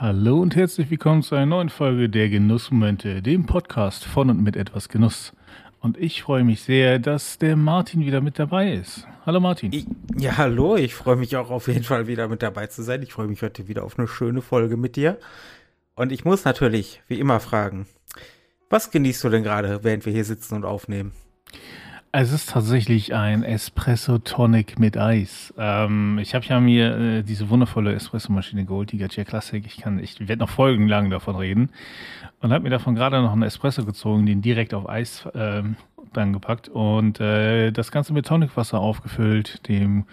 Hallo und herzlich willkommen zu einer neuen Folge der Genussmomente, dem Podcast von und mit etwas Genuss. Und ich freue mich sehr, dass der Martin wieder mit dabei ist. Hallo Martin. Ich, ja, hallo, ich freue mich auch auf jeden Fall wieder mit dabei zu sein. Ich freue mich heute wieder auf eine schöne Folge mit dir. Und ich muss natürlich, wie immer, fragen, was genießt du denn gerade, während wir hier sitzen und aufnehmen? Es ist tatsächlich ein Espresso Tonic mit Eis. Ähm, ich habe ja mir äh, diese wundervolle Espresso-Maschine geholt, die Gatia Classic. Ich kann, ich werde noch folgenlang davon reden. Und habe mir davon gerade noch einen Espresso gezogen, den direkt auf Eis äh, dann gepackt und äh, das Ganze mit Tonicwasser aufgefüllt, dem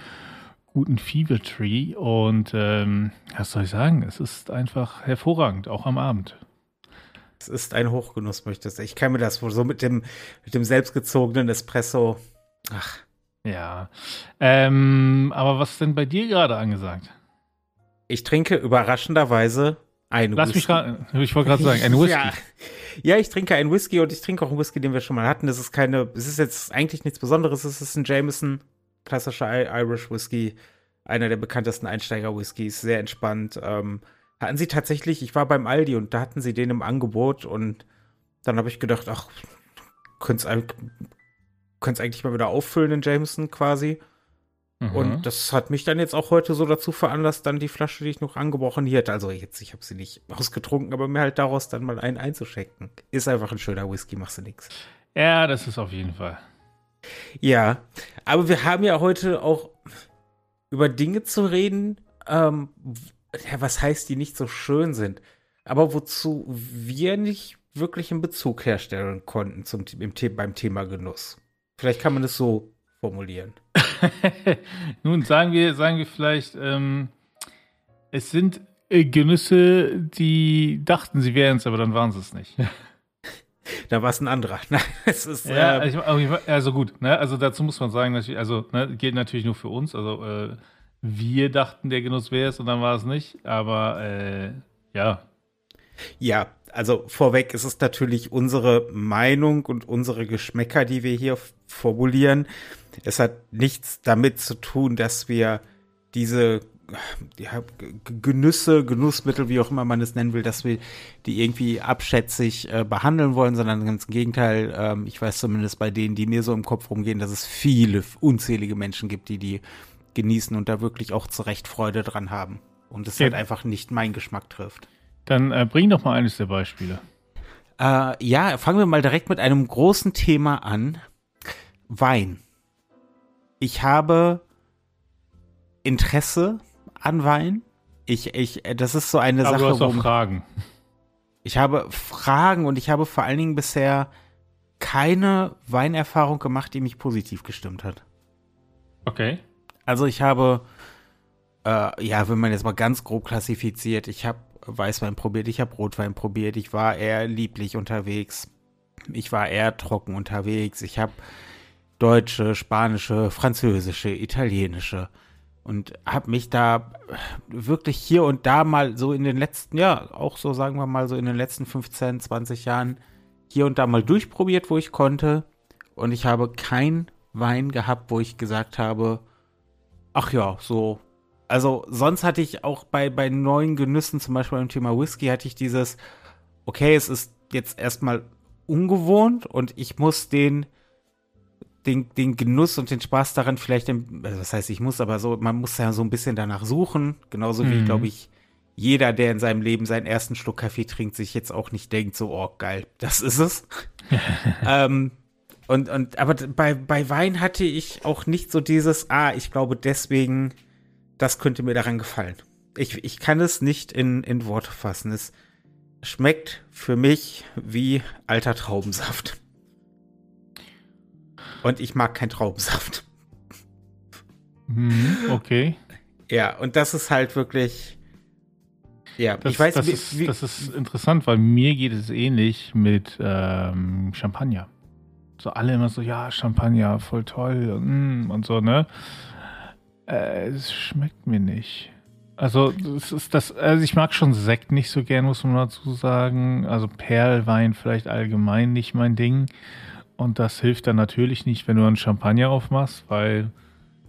guten Fever Tree. Und ähm, was soll ich sagen? Es ist einfach hervorragend, auch am Abend. Es ist ein Hochgenuss, möchte ich sagen. Ich kann mir das so mit dem, mit dem selbstgezogenen Espresso. Ach. Ja. Ähm, aber was ist denn bei dir gerade angesagt? Ich trinke überraschenderweise ein Lass Whisky. mich raten. Ich wollte gerade sagen, ein Whisky. ja. ja, ich trinke einen Whisky und ich trinke auch einen Whisky, den wir schon mal hatten. Das ist keine, es ist jetzt eigentlich nichts Besonderes. Es ist ein Jameson, klassischer Irish Whisky. Einer der bekanntesten Einsteiger-Whiskys. Sehr entspannt. Ähm, hatten sie tatsächlich, ich war beim Aldi und da hatten sie den im Angebot und dann habe ich gedacht, ach, könnt's, könnt's eigentlich mal wieder auffüllen in Jameson quasi. Mhm. Und das hat mich dann jetzt auch heute so dazu veranlasst, dann die Flasche, die ich noch angebrochen hier hatte, also jetzt, ich habe sie nicht ausgetrunken, aber mir halt daraus dann mal einen einzuschenken. Ist einfach ein schöner Whisky, machst du nichts. Ja, das ist auf jeden Fall. Ja, aber wir haben ja heute auch über Dinge zu reden, ähm, ja, was heißt, die nicht so schön sind, aber wozu wir nicht wirklich einen Bezug herstellen konnten zum, im, beim Thema Genuss. Vielleicht kann man es so formulieren. Nun sagen wir, sagen wir vielleicht, ähm, es sind äh, Genüsse, die dachten, sie wären es, aber dann waren sie es nicht. da war es ein anderer. Nein, es ist. Ja, äh, also, also gut, ne? also dazu muss man sagen, also ne, gilt natürlich nur für uns. Also äh, wir dachten, der Genuss wäre es und dann war es nicht. Aber äh, ja. Ja, also vorweg ist es natürlich unsere Meinung und unsere Geschmäcker, die wir hier formulieren. Es hat nichts damit zu tun, dass wir diese ja, Genüsse, Genussmittel, wie auch immer man es nennen will, dass wir die irgendwie abschätzig äh, behandeln wollen, sondern ganz im Gegenteil. Ähm, ich weiß zumindest bei denen, die mir so im Kopf rumgehen, dass es viele unzählige Menschen gibt, die die genießen und da wirklich auch zu Recht Freude dran haben. Und es ja. halt einfach nicht meinen Geschmack trifft. Dann äh, bring doch mal eines der Beispiele. Äh, ja, fangen wir mal direkt mit einem großen Thema an. Wein. Ich habe Interesse an Wein. Ich, ich, äh, das ist so eine Aber Sache. Du hast auch Fragen. Ich habe Fragen und ich habe vor allen Dingen bisher keine Weinerfahrung gemacht, die mich positiv gestimmt hat. Okay. Also ich habe, äh, ja, wenn man jetzt mal ganz grob klassifiziert, ich habe Weißwein probiert, ich habe Rotwein probiert, ich war eher lieblich unterwegs, ich war eher trocken unterwegs, ich habe deutsche, spanische, französische, italienische und habe mich da wirklich hier und da mal so in den letzten, ja, auch so sagen wir mal so in den letzten 15, 20 Jahren hier und da mal durchprobiert, wo ich konnte und ich habe kein Wein gehabt, wo ich gesagt habe, Ach ja, so. Also sonst hatte ich auch bei, bei neuen Genüssen, zum Beispiel beim Thema Whisky, hatte ich dieses, okay, es ist jetzt erstmal ungewohnt und ich muss den, den, den Genuss und den Spaß daran vielleicht, im, also das heißt, ich muss aber so, man muss ja so ein bisschen danach suchen, genauso wie, mhm. glaube ich, jeder, der in seinem Leben seinen ersten Schluck Kaffee trinkt, sich jetzt auch nicht denkt, so, oh geil, das ist es. ähm, und, und, aber bei, bei Wein hatte ich auch nicht so dieses, ah, ich glaube deswegen, das könnte mir daran gefallen. Ich, ich kann es nicht in, in Worte fassen. Es schmeckt für mich wie alter Traubensaft. Und ich mag keinen Traubensaft. Mhm, okay. Ja, und das ist halt wirklich. Ja, das, ich weiß, das, wie, ist, wie, das ist interessant, weil mir geht es ähnlich mit ähm, Champagner so alle immer so, ja, Champagner, voll toll und, mm, und so, ne? Äh, es schmeckt mir nicht. Also, das ist das, also ich mag schon Sekt nicht so gern, muss man dazu sagen. Also Perlwein vielleicht allgemein nicht mein Ding. Und das hilft dann natürlich nicht, wenn du einen Champagner aufmachst, weil,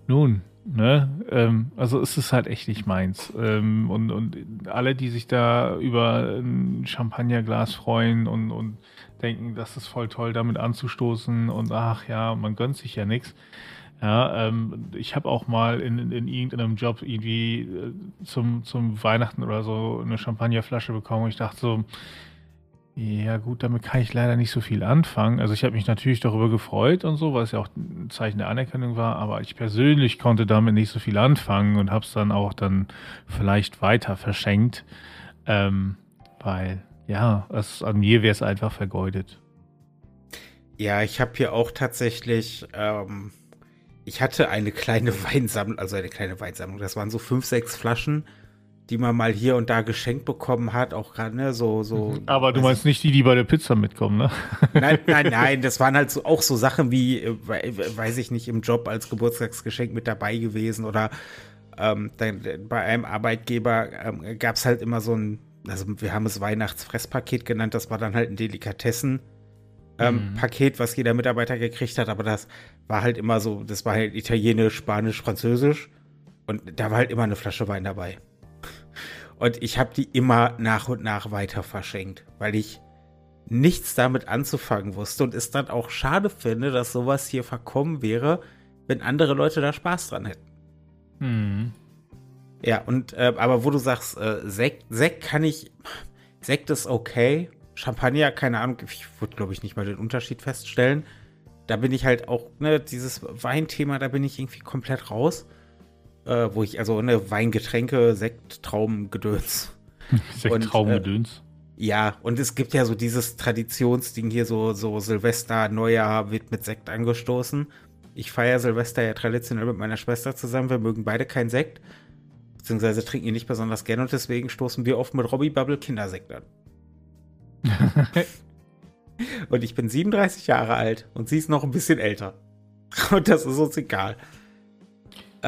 nun, Ne? Ähm, also es ist halt echt nicht meins. Ähm, und, und alle, die sich da über ein Champagnerglas freuen und, und denken, das ist voll toll, damit anzustoßen und ach ja, man gönnt sich ja nichts. Ja, ähm, ich habe auch mal in, in, in, irgendeinem Job irgendwie äh, zum, zum Weihnachten oder so eine Champagnerflasche bekommen. Und ich dachte so, ja gut, damit kann ich leider nicht so viel anfangen. Also ich habe mich natürlich darüber gefreut und so, weil es ja auch ein Zeichen der Anerkennung war, aber ich persönlich konnte damit nicht so viel anfangen und habe es dann auch dann vielleicht weiter verschenkt, ähm, weil ja, es, an mir wäre es einfach vergeudet. Ja, ich habe hier auch tatsächlich, ähm, ich hatte eine kleine Weinsammlung, also eine kleine Weinsammlung, das waren so fünf, sechs Flaschen die man mal hier und da geschenkt bekommen hat, auch gerade, ne, so, so. Mhm. Aber du meinst nicht die, die bei der Pizza mitkommen, ne? Nein, nein, nein, das waren halt so, auch so Sachen wie, äh, weiß ich nicht, im Job als Geburtstagsgeschenk mit dabei gewesen oder ähm, dann, bei einem Arbeitgeber ähm, gab es halt immer so ein, also wir haben es Weihnachtsfresspaket genannt, das war dann halt ein Delikatessen. Ähm, mhm. Paket, was jeder Mitarbeiter gekriegt hat, aber das war halt immer so, das war halt Italienisch, Spanisch, Französisch und da war halt immer eine Flasche Wein dabei. Und ich habe die immer nach und nach weiter verschenkt, weil ich nichts damit anzufangen wusste und es dann auch schade finde, dass sowas hier verkommen wäre, wenn andere Leute da Spaß dran hätten. Hm. Ja, und äh, aber wo du sagst, äh, Sekt, Sekt kann ich, Sekt ist okay, Champagner, keine Ahnung, ich würde glaube ich nicht mal den Unterschied feststellen. Da bin ich halt auch, ne, dieses Weinthema, da bin ich irgendwie komplett raus äh, wo ich, also ne, Weingetränke, Sekt, Trauben, Gedöns. Sekt, Trauben, Gedöns. Äh, ja, und es gibt ja so dieses Traditionsding hier, so, so Silvester, Neujahr wird mit Sekt angestoßen. Ich feiere Silvester ja traditionell mit meiner Schwester zusammen. Wir mögen beide keinen Sekt, beziehungsweise trinken ihn nicht besonders gerne und deswegen stoßen wir oft mit Robbie Bubble Kindersekt an. und ich bin 37 Jahre alt und sie ist noch ein bisschen älter. Und das ist uns egal.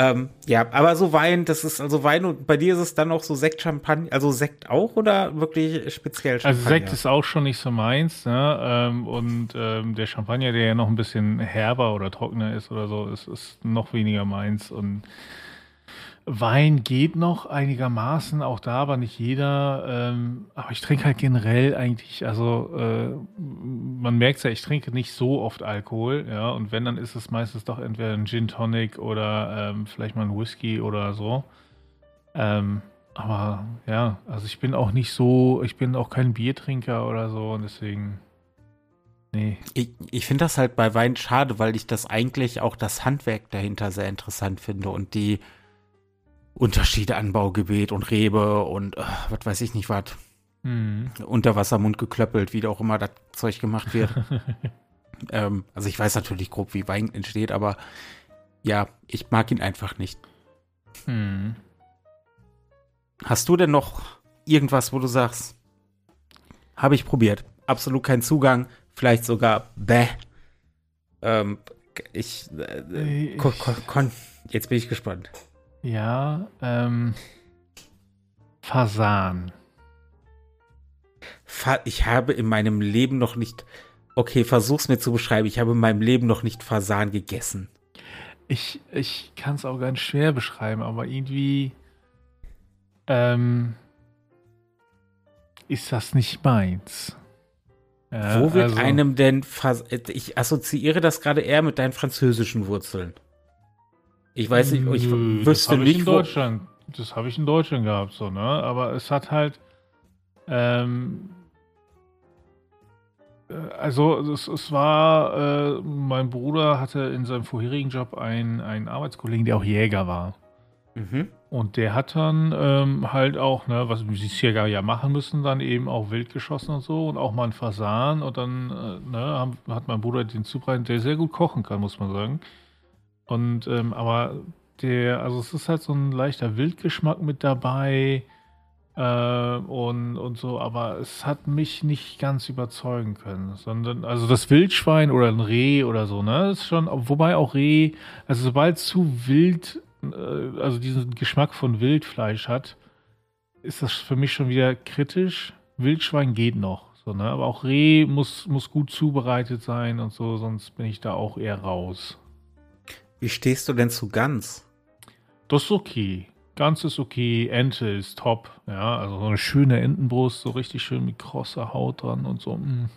Ähm, ja, aber so Wein, das ist also Wein und bei dir ist es dann auch so Sekt, Champagner, also Sekt auch oder wirklich speziell Champagner? Also Sekt ist auch schon nicht so meins, ne? Ähm, und ähm, der Champagner, der ja noch ein bisschen herber oder trockener ist oder so, ist, ist noch weniger meins und Wein geht noch einigermaßen, auch da, aber nicht jeder. Ähm, aber ich trinke halt generell eigentlich, also äh, man merkt ja, ich trinke nicht so oft Alkohol, ja, und wenn, dann ist es meistens doch entweder ein Gin Tonic oder ähm, vielleicht mal ein Whisky oder so. Ähm, aber ja, also ich bin auch nicht so, ich bin auch kein Biertrinker oder so und deswegen. Nee. Ich, ich finde das halt bei Wein schade, weil ich das eigentlich auch das Handwerk dahinter sehr interessant finde und die Unterschiede Anbaugebiet und Rebe und äh, was weiß ich nicht was. Mhm. Unterwassermund geklöppelt, wie auch immer das Zeug gemacht wird. ähm, also ich weiß natürlich grob, wie Wein entsteht, aber ja, ich mag ihn einfach nicht. Mhm. Hast du denn noch irgendwas, wo du sagst, habe ich probiert, absolut keinen Zugang, vielleicht sogar bäh. Ähm, ich, äh, ich jetzt bin ich gespannt. Ja, ähm. Fasan. Ich habe in meinem Leben noch nicht. Okay, versuch's mir zu beschreiben. Ich habe in meinem Leben noch nicht Fasan gegessen. Ich, ich kann es auch ganz schwer beschreiben, aber irgendwie ähm, ist das nicht meins. Ja, Wo wird also, einem denn Fas Ich assoziiere das gerade eher mit deinen französischen Wurzeln. Ich weiß nicht, ich Nö, wüsste das nicht, in Deutschland, Das habe ich in Deutschland gehabt, so, ne? Aber es hat halt, ähm, äh, also es, es war, äh, mein Bruder hatte in seinem vorherigen Job einen, einen Arbeitskollegen, der auch Jäger war. Mhm. Und der hat dann ähm, halt auch, ne, was die Jäger ja machen müssen, dann eben auch wild geschossen und so und auch mal ein Fasan und dann äh, ne, hat mein Bruder den zubereitet, der sehr gut kochen kann, muss man sagen. Und ähm, aber der, also es ist halt so ein leichter Wildgeschmack mit dabei äh, und, und so, aber es hat mich nicht ganz überzeugen können, sondern, also das Wildschwein oder ein Reh oder so, ne, ist schon, wobei auch Reh, also sobald zu wild, äh, also diesen Geschmack von Wildfleisch hat, ist das für mich schon wieder kritisch. Wildschwein geht noch, so, ne, aber auch Reh muss, muss gut zubereitet sein und so, sonst bin ich da auch eher raus. Wie stehst du denn zu Gans? das ist okay. Ganz ist okay. Ente ist top. Ja, also so eine schöne Entenbrust, so richtig schön mit krosser Haut dran und so. Mm.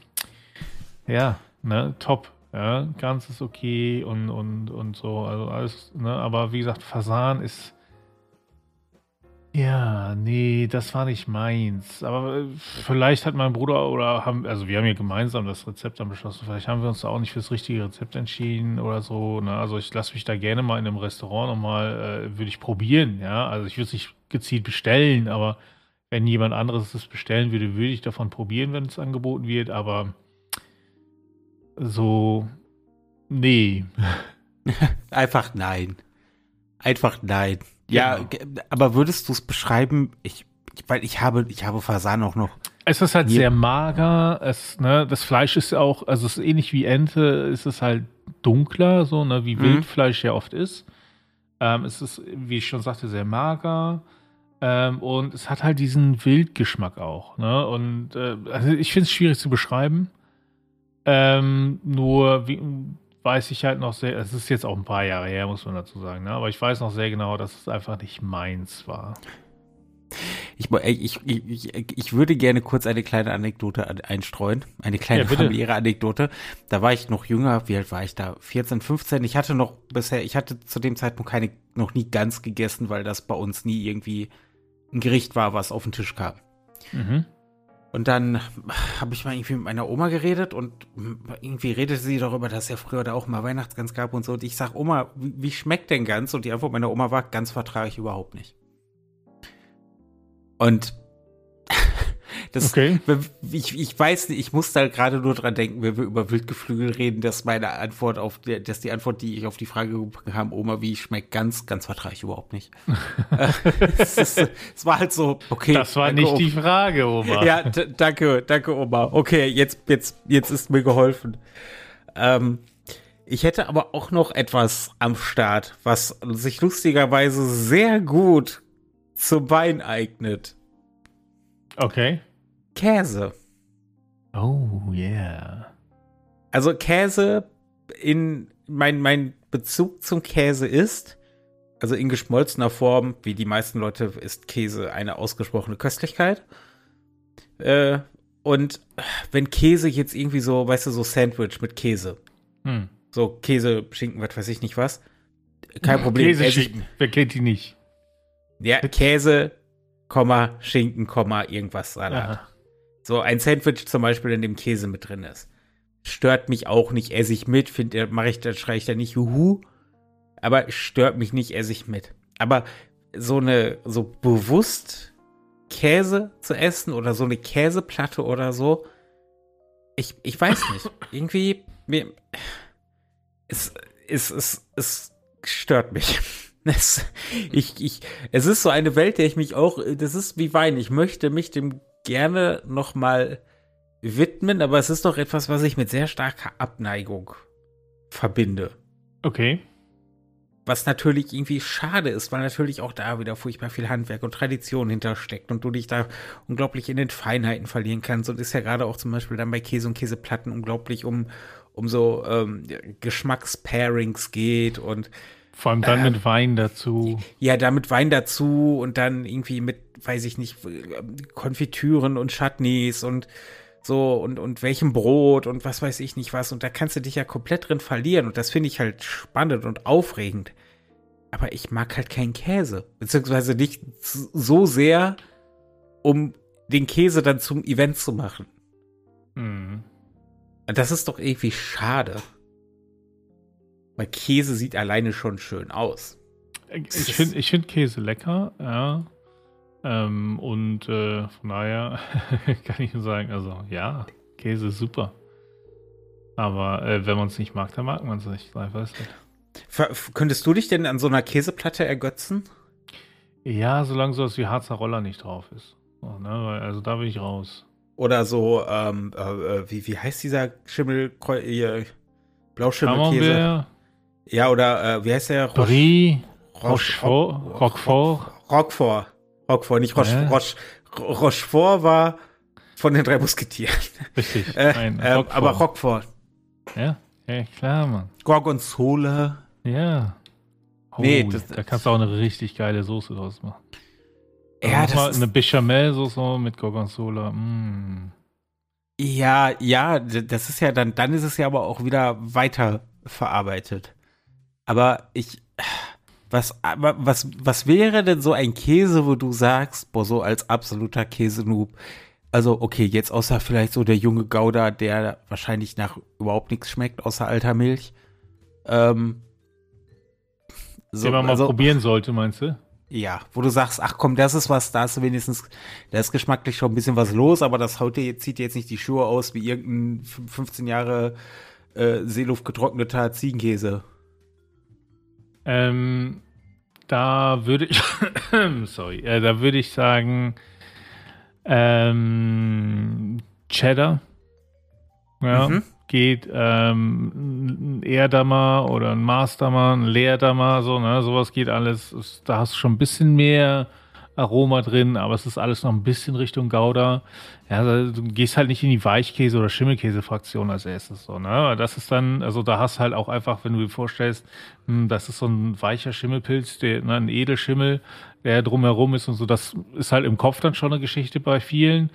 Ja, ne, top. Ja, ganz ist okay und, und, und so. Also alles, ne, aber wie gesagt, Fasan ist ja, nee, das war nicht meins. Aber äh, vielleicht hat mein Bruder oder haben, also wir haben ja gemeinsam das Rezept dann beschlossen. Vielleicht haben wir uns da auch nicht fürs richtige Rezept entschieden oder so. Ne? Also ich lasse mich da gerne mal in einem Restaurant nochmal, äh, würde ich probieren, ja. Also ich würde es nicht gezielt bestellen, aber wenn jemand anderes es bestellen würde, würde ich davon probieren, wenn es angeboten wird. Aber so, nee. Einfach nein. Einfach nein. Ja, genau. aber würdest du es beschreiben? Ich, weil ich habe, ich habe Fasan auch noch. Es ist halt sehr mager. Es, ne, das Fleisch ist auch, also es ist ähnlich wie Ente, ist es halt dunkler, so, ne, wie mhm. Wildfleisch ja oft ist. Ähm, es ist, wie ich schon sagte, sehr mager. Ähm, und es hat halt diesen Wildgeschmack auch. Ne? Und äh, also ich finde es schwierig zu beschreiben. Ähm, nur, wie, weiß ich halt noch sehr, es ist jetzt auch ein paar Jahre her, muss man dazu sagen, ne? aber ich weiß noch sehr genau, dass es einfach nicht meins war. Ich, ich, ich, ich würde gerne kurz eine kleine Anekdote einstreuen, eine kleine ja, familiäre Anekdote. Da war ich noch jünger, wie alt war ich da? 14, 15. Ich hatte noch bisher, ich hatte zu dem Zeitpunkt keine, noch nie ganz gegessen, weil das bei uns nie irgendwie ein Gericht war, was auf den Tisch kam. Mhm. Und dann habe ich mal irgendwie mit meiner Oma geredet und irgendwie redete sie darüber, dass es ja früher da auch mal Weihnachtsgans gab und so. Und ich sag, Oma, wie, wie schmeckt denn Gans? Und die Antwort meiner Oma war, Gans vertrage ich überhaupt nicht. Und das, okay. ich, ich weiß nicht, ich muss da gerade nur dran denken, wenn wir über Wildgeflügel reden, dass meine Antwort auf, dass die Antwort, die ich auf die Frage bekommen habe, Oma, wie schmeckt ganz, ganz vertrage ich überhaupt nicht. es, ist, es, war halt so, okay. Das war nicht Oma. die Frage, Oma. Ja, danke, danke, Oma. Okay, jetzt, jetzt, jetzt ist mir geholfen. Ähm, ich hätte aber auch noch etwas am Start, was sich lustigerweise sehr gut zum Wein eignet. Okay. Käse. Oh, yeah. Also Käse in mein, mein Bezug zum Käse ist, also in geschmolzener Form, wie die meisten Leute, ist Käse eine ausgesprochene Köstlichkeit. Äh, und wenn Käse jetzt irgendwie so, weißt du, so Sandwich mit Käse. Hm. So Käse, Schinken, was weiß ich nicht was. Kein Problem. Käse, Schinken. Wer kennt die nicht? Ja, Käse, Komma, Schinken, Komma, irgendwas Salat. Aha. So ein Sandwich zum Beispiel, in dem Käse mit drin ist. Stört mich auch nicht, esse ich mit, finde, mache ich, da schreie ich da nicht Juhu. Aber stört mich nicht, esse ich mit. Aber so eine, so bewusst Käse zu essen oder so eine Käseplatte oder so, ich, ich weiß nicht. Irgendwie, mir, es, es, es, es stört mich. Es, ich, ich, es ist so eine Welt, der ich mich auch, das ist wie Wein. Ich möchte mich dem gerne noch mal widmen, aber es ist doch etwas, was ich mit sehr starker Abneigung verbinde. Okay. Was natürlich irgendwie schade ist, weil natürlich auch da wieder furchtbar viel Handwerk und Tradition hintersteckt und du dich da unglaublich in den Feinheiten verlieren kannst und ist ja gerade auch zum Beispiel dann bei Käse und Käseplatten unglaublich um, um so ähm, Geschmackspairings geht und vor allem dann äh, mit Wein dazu. Ja, da mit Wein dazu und dann irgendwie mit, weiß ich nicht, Konfitüren und Chutneys und so und, und welchem Brot und was weiß ich nicht was. Und da kannst du dich ja komplett drin verlieren. Und das finde ich halt spannend und aufregend. Aber ich mag halt keinen Käse. Beziehungsweise nicht so sehr, um den Käse dann zum Event zu machen. Mhm. Das ist doch irgendwie schade. Weil Käse sieht alleine schon schön aus. Ich finde ich find Käse lecker, ja. Ähm, und äh, von daher kann ich nur sagen, also ja, Käse ist super. Aber äh, wenn man es nicht mag, dann mag man es nicht. Ist halt. Könntest du dich denn an so einer Käseplatte ergötzen? Ja, solange sowas wie Harzer Roller nicht drauf ist. So, ne? Also da bin ich raus. Oder so, ähm, äh, äh wie, wie heißt dieser Schimmel, Blauschimmelkäse? Ja, oder äh, wie heißt der? Brie, Rochefort, Roquefort. Roquefort. Roquefort, nicht Roche, ja. Roche, Rochefort war von den drei Musketieren. Richtig. äh, äh, aber Roquefort. Ja, ja, klar, Mann. Gorgonzola. Ja. Oh, nee, das, da kannst du auch eine richtig geile Soße draus machen. Ja, das ist eine Bechamel-Soße mit Gorgonzola. Mm. Ja, ja, das ist ja dann, dann ist es ja aber auch wieder weiter verarbeitet. Aber ich, was, was, was wäre denn so ein Käse, wo du sagst, boah, so als absoluter Käsenoob, also okay, jetzt außer vielleicht so der junge Gouda, der wahrscheinlich nach überhaupt nichts schmeckt, außer alter Milch. Ähm, so, Den man mal also, probieren sollte, meinst du? Ja, wo du sagst, ach komm, das ist was, da ist wenigstens, da ist geschmacklich schon ein bisschen was los, aber das haut dir, zieht dir jetzt nicht die Schuhe aus wie irgendein 15 Jahre äh, Seeluft getrockneter Ziegenkäse. Ähm, da würde ich, sorry, äh, da würde ich sagen, ähm, Cheddar. Ja. Mhm geht, ähm, ein Erdammer oder ein Mastermann, ein Leerdammer, so, ne, sowas geht alles. Da hast du schon ein bisschen mehr Aroma drin, aber es ist alles noch ein bisschen Richtung Gouda. Ja, du gehst halt nicht in die Weichkäse- oder Schimmelkäse-Fraktion als erstes, so, ne. Das ist dann, also da hast halt auch einfach, wenn du dir vorstellst, hm, das ist so ein weicher Schimmelpilz, der, ne, ein Edelschimmel, der drumherum ist und so, das ist halt im Kopf dann schon eine Geschichte bei vielen.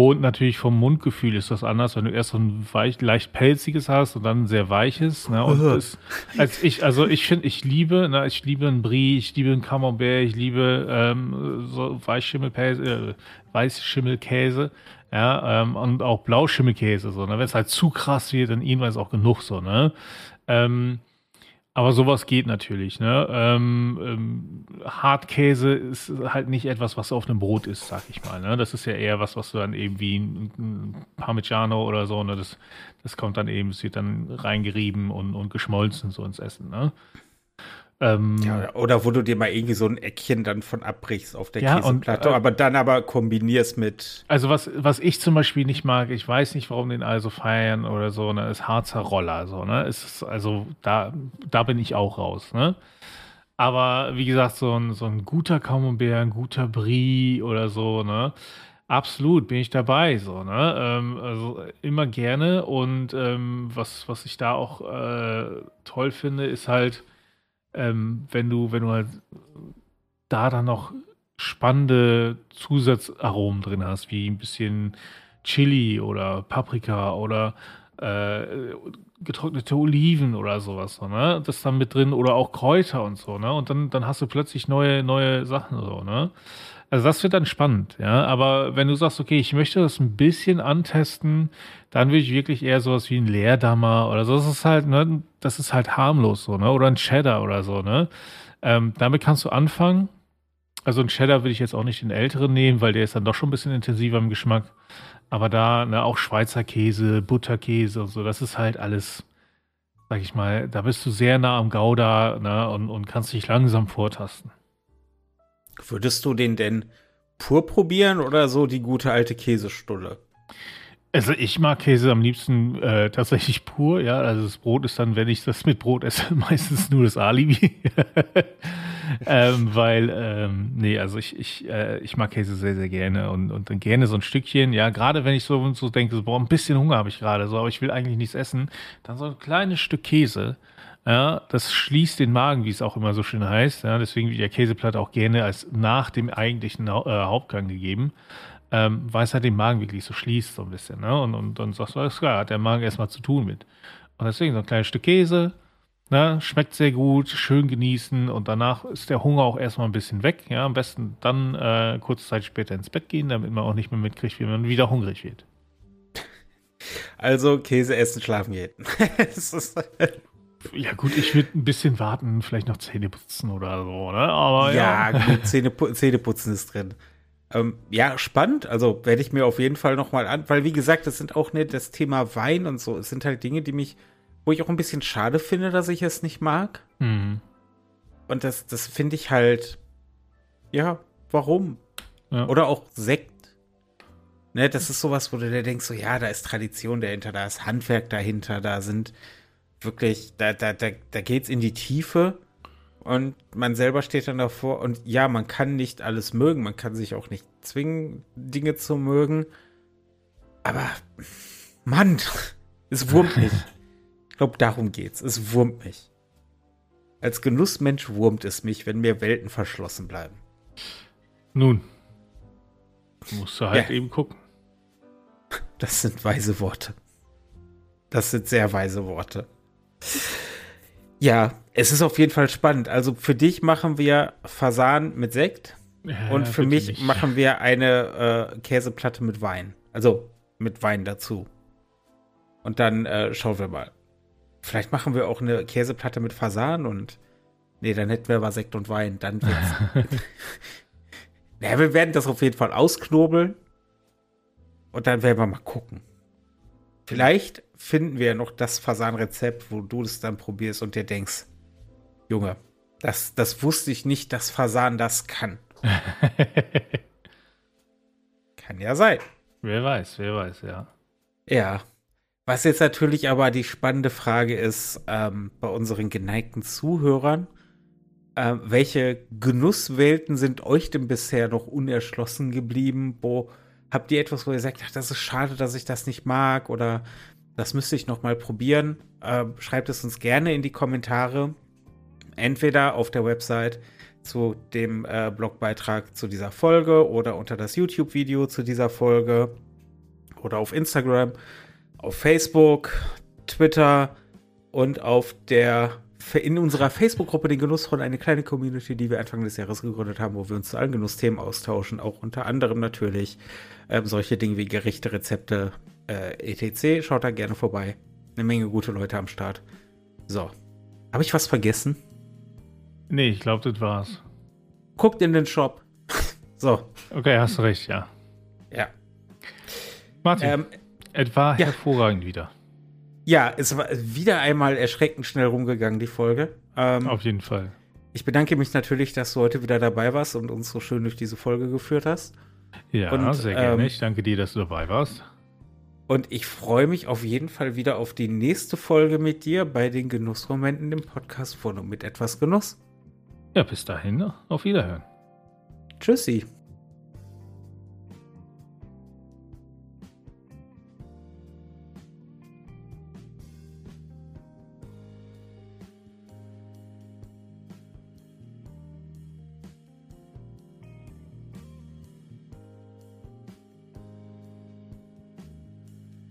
Und natürlich vom Mundgefühl ist das anders, wenn du erst so ein weich, leicht pelziges hast und dann ein sehr weiches. Ne? Und das, als ich, also ich finde, ich liebe, ne, ich liebe ein Brie, ich liebe ein Camembert, ich liebe ähm, so Weichschimmelkäse, äh, Weißschimmelkäse, ja, ähm, und auch Blauschimmelkäse. So, ne? Wenn es halt zu krass wird, dann irgendwann ist auch genug so, ne? Ähm, aber sowas geht natürlich. Ne? Ähm, ähm, Hartkäse ist halt nicht etwas, was auf einem Brot ist, sag ich mal. Ne? Das ist ja eher was, was du dann eben wie ein, Parmigiano oder so, ne? das, das kommt dann eben, es wird dann reingerieben und, und geschmolzen so ins Essen. Ne? Ähm, ja, oder wo du dir mal irgendwie so ein Eckchen dann von abbrichst auf der ja, Käseplatte, und, äh, aber dann aber kombinierst mit. Also was, was ich zum Beispiel nicht mag, ich weiß nicht, warum den also feiern oder so, ne, ist Harzer Roller, so, ne? Ist, also da, da bin ich auch raus, ne? Aber wie gesagt, so ein, so ein guter Camembert, ein guter Brie oder so, ne? Absolut, bin ich dabei, so, ne? Ähm, also immer gerne und ähm, was, was ich da auch äh, toll finde, ist halt, ähm, wenn du, wenn du halt da dann noch spannende Zusatzaromen drin hast, wie ein bisschen Chili oder Paprika oder äh, getrocknete Oliven oder sowas, so, ne? Das dann mit drin oder auch Kräuter und so, ne? Und dann, dann hast du plötzlich neue, neue Sachen so, ne? Also das wird dann spannend, ja. Aber wenn du sagst, okay, ich möchte das ein bisschen antesten, dann würde ich wirklich eher sowas wie ein Leerdammer oder so. Das ist halt, ne, das ist halt harmlos so, ne? Oder ein Cheddar oder so, ne? Ähm, damit kannst du anfangen. Also ein Cheddar würde ich jetzt auch nicht den älteren nehmen, weil der ist dann doch schon ein bisschen intensiver im Geschmack. Aber da, ne, auch Schweizer Käse, Butterkäse und so, das ist halt alles, sag ich mal, da bist du sehr nah am Gouda, ne, und, und kannst dich langsam vortasten. Würdest du den denn pur probieren oder so die gute alte Käsestulle? Also ich mag Käse am liebsten äh, tatsächlich pur, ja. Also das Brot ist dann, wenn ich das mit Brot esse, meistens nur das Alibi. ähm, weil, ähm, nee, also ich, ich, äh, ich mag Käse sehr, sehr gerne und, und dann gerne so ein Stückchen, ja, gerade wenn ich so, so denke, so, boah, ein bisschen Hunger habe ich gerade, so, aber ich will eigentlich nichts essen, dann so ein kleines Stück Käse ja, das schließt den Magen, wie es auch immer so schön heißt. Ja, deswegen wird der Käseplatte auch gerne als nach dem eigentlichen äh, Hauptgang gegeben, ähm, weil es halt den Magen wirklich so schließt, so ein bisschen. Ne? Und, und dann sagst du, alles klar, hat der Magen erstmal zu tun mit. Und deswegen so ein kleines Stück Käse, ne? schmeckt sehr gut, schön genießen und danach ist der Hunger auch erstmal ein bisschen weg. Ja, am besten dann äh, kurze Zeit später ins Bett gehen, damit man auch nicht mehr mitkriegt, wie man wieder hungrig wird. Also Käse essen, schlafen gehen. Ja, gut, ich würde ein bisschen warten, vielleicht noch Zähne putzen oder so, ne? Aber ja, ja. gut, Zähne, Zähneputzen ist drin. Ähm, ja, spannend. Also werde ich mir auf jeden Fall nochmal an, weil wie gesagt, das sind auch nicht das Thema Wein und so. Es sind halt Dinge, die mich, wo ich auch ein bisschen schade finde, dass ich es nicht mag. Mhm. Und das, das finde ich halt, ja, warum? Ja. Oder auch Sekt. Ne, das ist sowas, wo du dir denkst, so, ja, da ist Tradition dahinter, da ist Handwerk dahinter, da sind wirklich, da, da, da, da geht's in die Tiefe und man selber steht dann davor und ja, man kann nicht alles mögen, man kann sich auch nicht zwingen, Dinge zu mögen, aber Mann, es wurmt mich. Ich glaube, darum geht's. Es wurmt mich. Als Genussmensch wurmt es mich, wenn mir Welten verschlossen bleiben. Nun, musst du halt ja. eben gucken. Das sind weise Worte. Das sind sehr weise Worte. Ja, es ist auf jeden Fall spannend. Also für dich machen wir Fasan mit Sekt ja, und für mich nicht. machen wir eine äh, Käseplatte mit Wein. Also mit Wein dazu. Und dann äh, schauen wir mal. Vielleicht machen wir auch eine Käseplatte mit Fasan und nee, dann hätten wir aber Sekt und Wein. Dann naja, wir werden das auf jeden Fall ausknobeln und dann werden wir mal gucken. Vielleicht finden wir noch das Fasan-Rezept, wo du es dann probierst und dir denkst, Junge, das, das wusste ich nicht, dass Fasan das kann. kann ja sein. Wer weiß, wer weiß, ja. Ja. Was jetzt natürlich aber die spannende Frage ist, ähm, bei unseren geneigten Zuhörern, äh, welche Genusswelten sind euch denn bisher noch unerschlossen geblieben? Wo habt ihr etwas, wo ihr sagt, ach, das ist schade, dass ich das nicht mag oder das müsste ich noch mal probieren? Äh, schreibt es uns gerne in die Kommentare, entweder auf der Website zu dem äh, Blogbeitrag zu dieser Folge oder unter das YouTube-Video zu dieser Folge oder auf Instagram, auf Facebook, Twitter und auf der in unserer Facebook-Gruppe den Genussfreund eine kleine Community, die wir Anfang des Jahres gegründet haben, wo wir uns zu allen Genussthemen austauschen, auch unter anderem natürlich ähm, solche Dinge wie Gerichte, Rezepte, äh, etc. Schaut da gerne vorbei. Eine Menge gute Leute am Start. So. Habe ich was vergessen? Nee, ich glaube, das war's. Guckt in den Shop. so. Okay, hast du recht, ja. Ja. Martin, ähm, es war ja. hervorragend wieder. Ja, es war wieder einmal erschreckend schnell rumgegangen, die Folge. Ähm, Auf jeden Fall. Ich bedanke mich natürlich, dass du heute wieder dabei warst und uns so schön durch diese Folge geführt hast. Ja, und, sehr gerne. Ähm, ich danke dir, dass du dabei warst. Und ich freue mich auf jeden Fall wieder auf die nächste Folge mit dir bei den Genussmomenten im Podcast von und mit etwas Genuss. Ja, bis dahin, auf Wiederhören. Tschüssi.